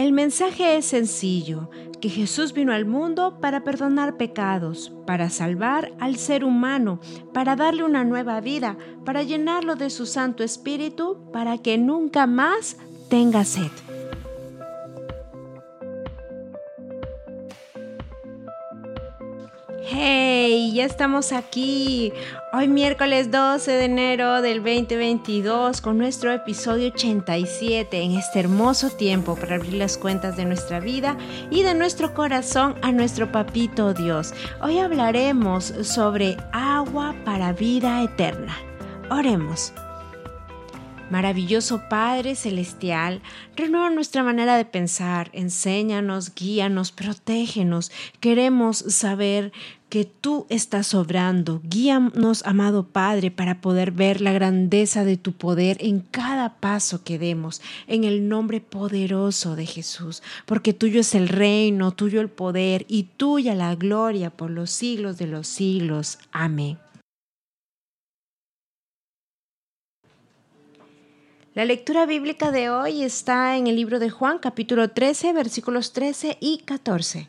El mensaje es sencillo, que Jesús vino al mundo para perdonar pecados, para salvar al ser humano, para darle una nueva vida, para llenarlo de su Santo Espíritu, para que nunca más tenga sed. ¡Hey! Ya estamos aquí. Hoy miércoles 12 de enero del 2022 con nuestro episodio 87 en este hermoso tiempo para abrir las cuentas de nuestra vida y de nuestro corazón a nuestro papito Dios. Hoy hablaremos sobre agua para vida eterna. Oremos. Maravilloso Padre Celestial, renueva nuestra manera de pensar, enséñanos, guíanos, protégenos. Queremos saber que tú estás obrando. Guíanos, amado Padre, para poder ver la grandeza de tu poder en cada paso que demos, en el nombre poderoso de Jesús, porque tuyo es el reino, tuyo el poder y tuya la gloria por los siglos de los siglos. Amén. La lectura bíblica de hoy está en el libro de Juan capítulo 13 versículos 13 y 14.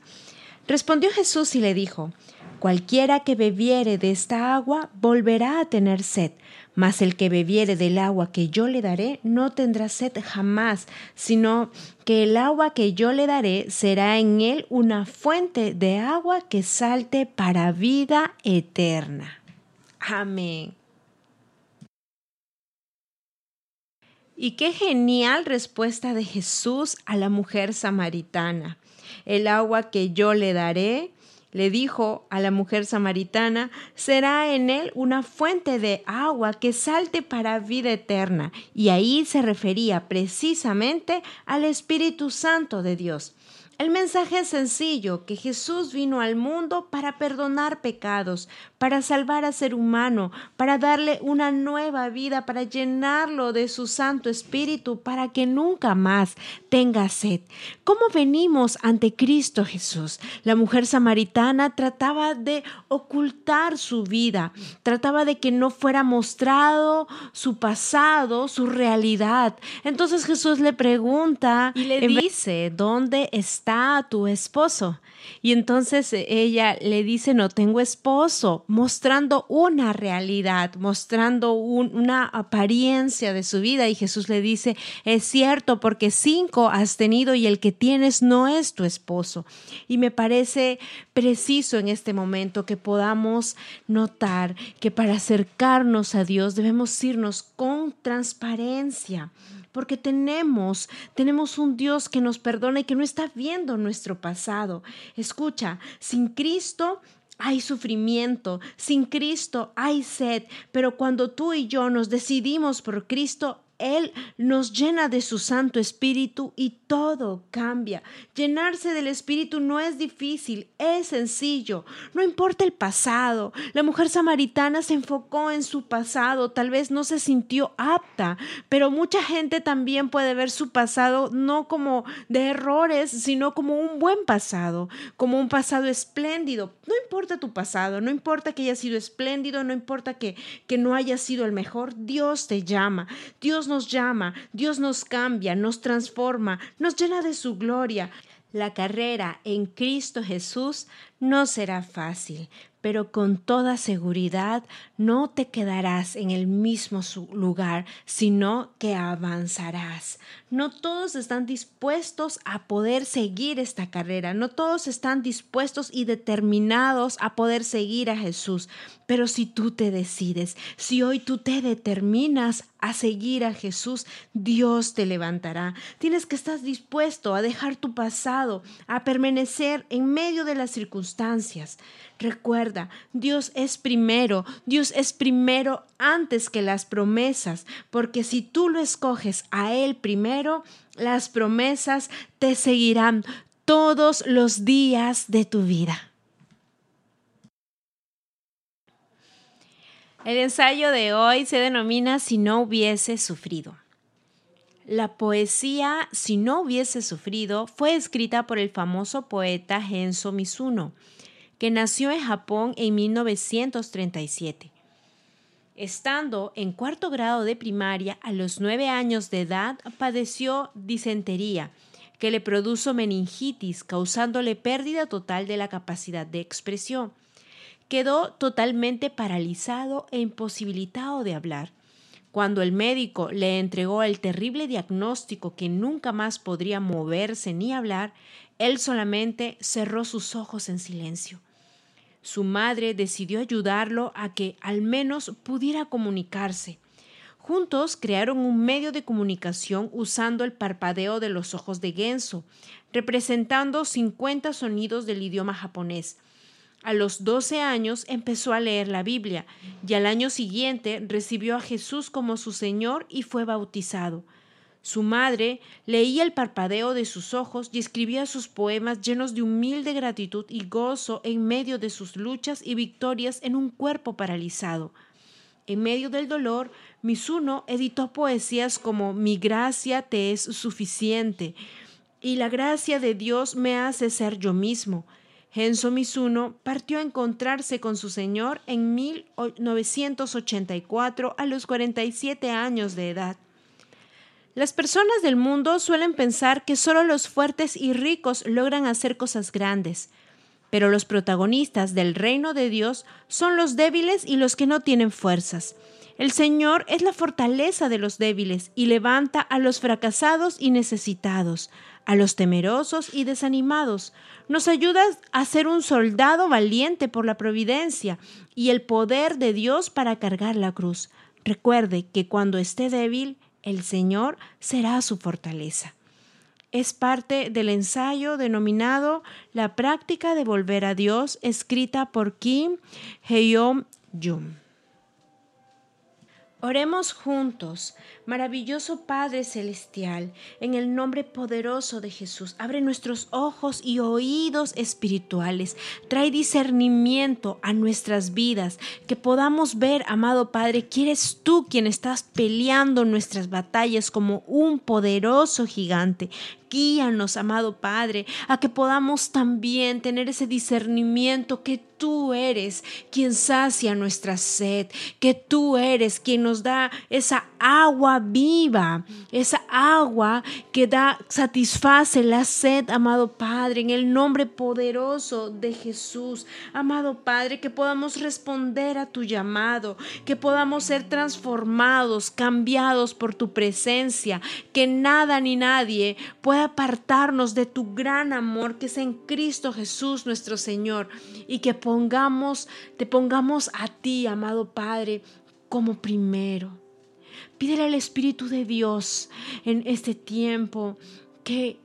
Respondió Jesús y le dijo, Cualquiera que bebiere de esta agua volverá a tener sed, mas el que bebiere del agua que yo le daré no tendrá sed jamás, sino que el agua que yo le daré será en él una fuente de agua que salte para vida eterna. Amén. Y qué genial respuesta de Jesús a la mujer samaritana. El agua que yo le daré, le dijo a la mujer samaritana, será en él una fuente de agua que salte para vida eterna. Y ahí se refería precisamente al Espíritu Santo de Dios. El mensaje es sencillo, que Jesús vino al mundo para perdonar pecados, para salvar a ser humano, para darle una nueva vida, para llenarlo de su Santo Espíritu, para que nunca más tenga sed. ¿Cómo venimos ante Cristo Jesús? La mujer samaritana trataba de ocultar su vida, trataba de que no fuera mostrado su pasado, su realidad. Entonces Jesús le pregunta y le dice, ¿dónde está? A tu esposo. Y entonces eh, ella le dice, no tengo esposo, mostrando una realidad, mostrando una apariencia de su vida. Y Jesús le dice, es cierto, porque cinco has tenido y el que tienes no es tu esposo. Y me parece preciso en este momento que podamos notar que para acercarnos a Dios debemos irnos con transparencia porque tenemos, tenemos un Dios que nos perdona y que no está viendo nuestro pasado. Escucha, sin Cristo hay sufrimiento, sin Cristo hay sed, pero cuando tú y yo nos decidimos por Cristo, él nos llena de su Santo Espíritu y todo cambia. Llenarse del Espíritu no es difícil, es sencillo. No importa el pasado. La mujer samaritana se enfocó en su pasado, tal vez no se sintió apta, pero mucha gente también puede ver su pasado no como de errores, sino como un buen pasado, como un pasado espléndido. No importa tu pasado, no importa que haya sido espléndido, no importa que, que no haya sido el mejor, Dios te llama. Dios nos llama, Dios nos cambia, nos transforma, nos llena de su gloria. La carrera en Cristo Jesús no será fácil, pero con toda seguridad no te quedarás en el mismo lugar, sino que avanzarás. No todos están dispuestos a poder seguir esta carrera, no todos están dispuestos y determinados a poder seguir a Jesús, pero si tú te decides, si hoy tú te determinas a seguir a Jesús, Dios te levantará. Tienes que estar dispuesto a dejar tu pasado, a permanecer en medio de las circunstancias. Recuerda, Dios es primero, Dios es primero antes que las promesas, porque si tú lo escoges a Él primero, las promesas te seguirán todos los días de tu vida. El ensayo de hoy se denomina Si no hubiese sufrido. La poesía Si no hubiese sufrido fue escrita por el famoso poeta Genso Mizuno, que nació en Japón en 1937. Estando en cuarto grado de primaria, a los nueve años de edad, padeció disentería, que le produjo meningitis, causándole pérdida total de la capacidad de expresión. Quedó totalmente paralizado e imposibilitado de hablar. Cuando el médico le entregó el terrible diagnóstico que nunca más podría moverse ni hablar, él solamente cerró sus ojos en silencio. Su madre decidió ayudarlo a que al menos pudiera comunicarse. Juntos crearon un medio de comunicación usando el parpadeo de los ojos de Genso, representando 50 sonidos del idioma japonés. A los 12 años empezó a leer la Biblia y al año siguiente recibió a Jesús como su Señor y fue bautizado. Su madre leía el parpadeo de sus ojos y escribía sus poemas llenos de humilde gratitud y gozo en medio de sus luchas y victorias en un cuerpo paralizado. En medio del dolor, Misuno editó poesías como Mi gracia te es suficiente y la gracia de Dios me hace ser yo mismo. Genso Misuno partió a encontrarse con su señor en 1984 a los 47 años de edad. Las personas del mundo suelen pensar que solo los fuertes y ricos logran hacer cosas grandes, pero los protagonistas del reino de Dios son los débiles y los que no tienen fuerzas. El Señor es la fortaleza de los débiles y levanta a los fracasados y necesitados, a los temerosos y desanimados. Nos ayuda a ser un soldado valiente por la providencia y el poder de Dios para cargar la cruz. Recuerde que cuando esté débil, el Señor será su fortaleza. Es parte del ensayo denominado La práctica de volver a Dios, escrita por Kim Heom Jung. Oremos juntos, maravilloso Padre Celestial, en el nombre poderoso de Jesús. Abre nuestros ojos y oídos espirituales. Trae discernimiento a nuestras vidas, que podamos ver, amado Padre, que eres tú quien estás peleando nuestras batallas como un poderoso gigante. Guíanos, amado Padre, a que podamos también tener ese discernimiento que tú eres quien sacia nuestra sed, que tú eres quien nos da esa agua viva, esa agua que da, satisface la sed, amado Padre, en el nombre poderoso de Jesús. Amado Padre, que podamos responder a tu llamado, que podamos ser transformados, cambiados por tu presencia, que nada ni nadie pueda apartarnos de tu gran amor que es en Cristo Jesús nuestro Señor y que pongamos, te pongamos a ti, amado Padre, como primero. Pídele al Espíritu de Dios en este tiempo que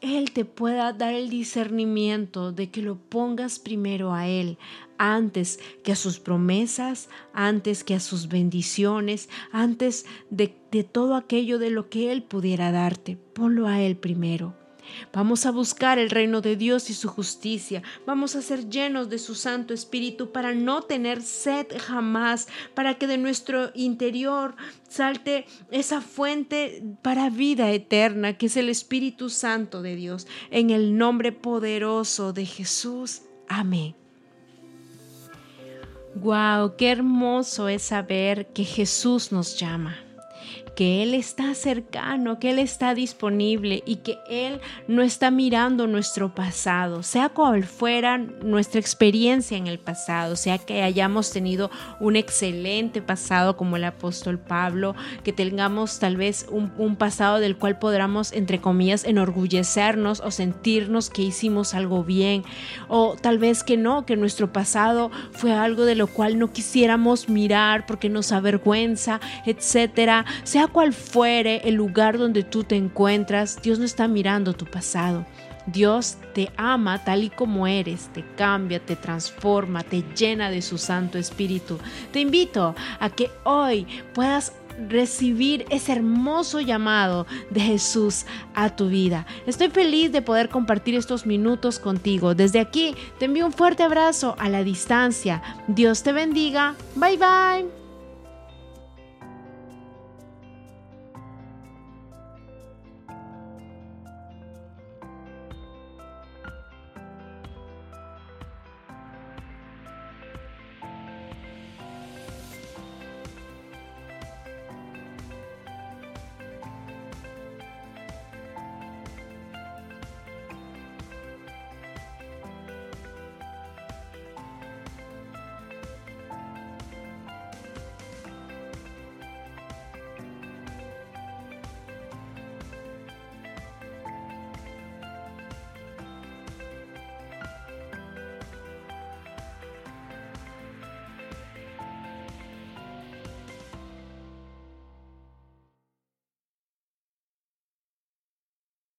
Él te pueda dar el discernimiento de que lo pongas primero a Él, antes que a sus promesas, antes que a sus bendiciones, antes de, de todo aquello de lo que Él pudiera darte. Ponlo a Él primero. Vamos a buscar el reino de Dios y su justicia. Vamos a ser llenos de su Santo Espíritu para no tener sed jamás, para que de nuestro interior salte esa fuente para vida eterna, que es el Espíritu Santo de Dios. En el nombre poderoso de Jesús. Amén. Wow, qué hermoso es saber que Jesús nos llama que Él está cercano, que Él está disponible y que Él no está mirando nuestro pasado, sea cual fuera nuestra experiencia en el pasado, sea que hayamos tenido un excelente pasado como el apóstol Pablo, que tengamos tal vez un, pasado del cual podamos, entre comillas, enorgullecernos o sentirnos que hicimos algo bien, o tal vez que no, que nuestro pasado fue algo de lo cual no quisiéramos mirar porque nos avergüenza, etcétera, sea cual fuere el lugar donde tú te encuentras, Dios no está mirando tu pasado. Dios te ama tal y como eres, te cambia, te transforma, te llena de su Santo Espíritu. Te invito a que hoy puedas recibir ese hermoso llamado de Jesús a tu vida. Estoy feliz de poder compartir estos minutos contigo. Desde aquí te envío un fuerte abrazo a la distancia. Dios te bendiga. Bye bye.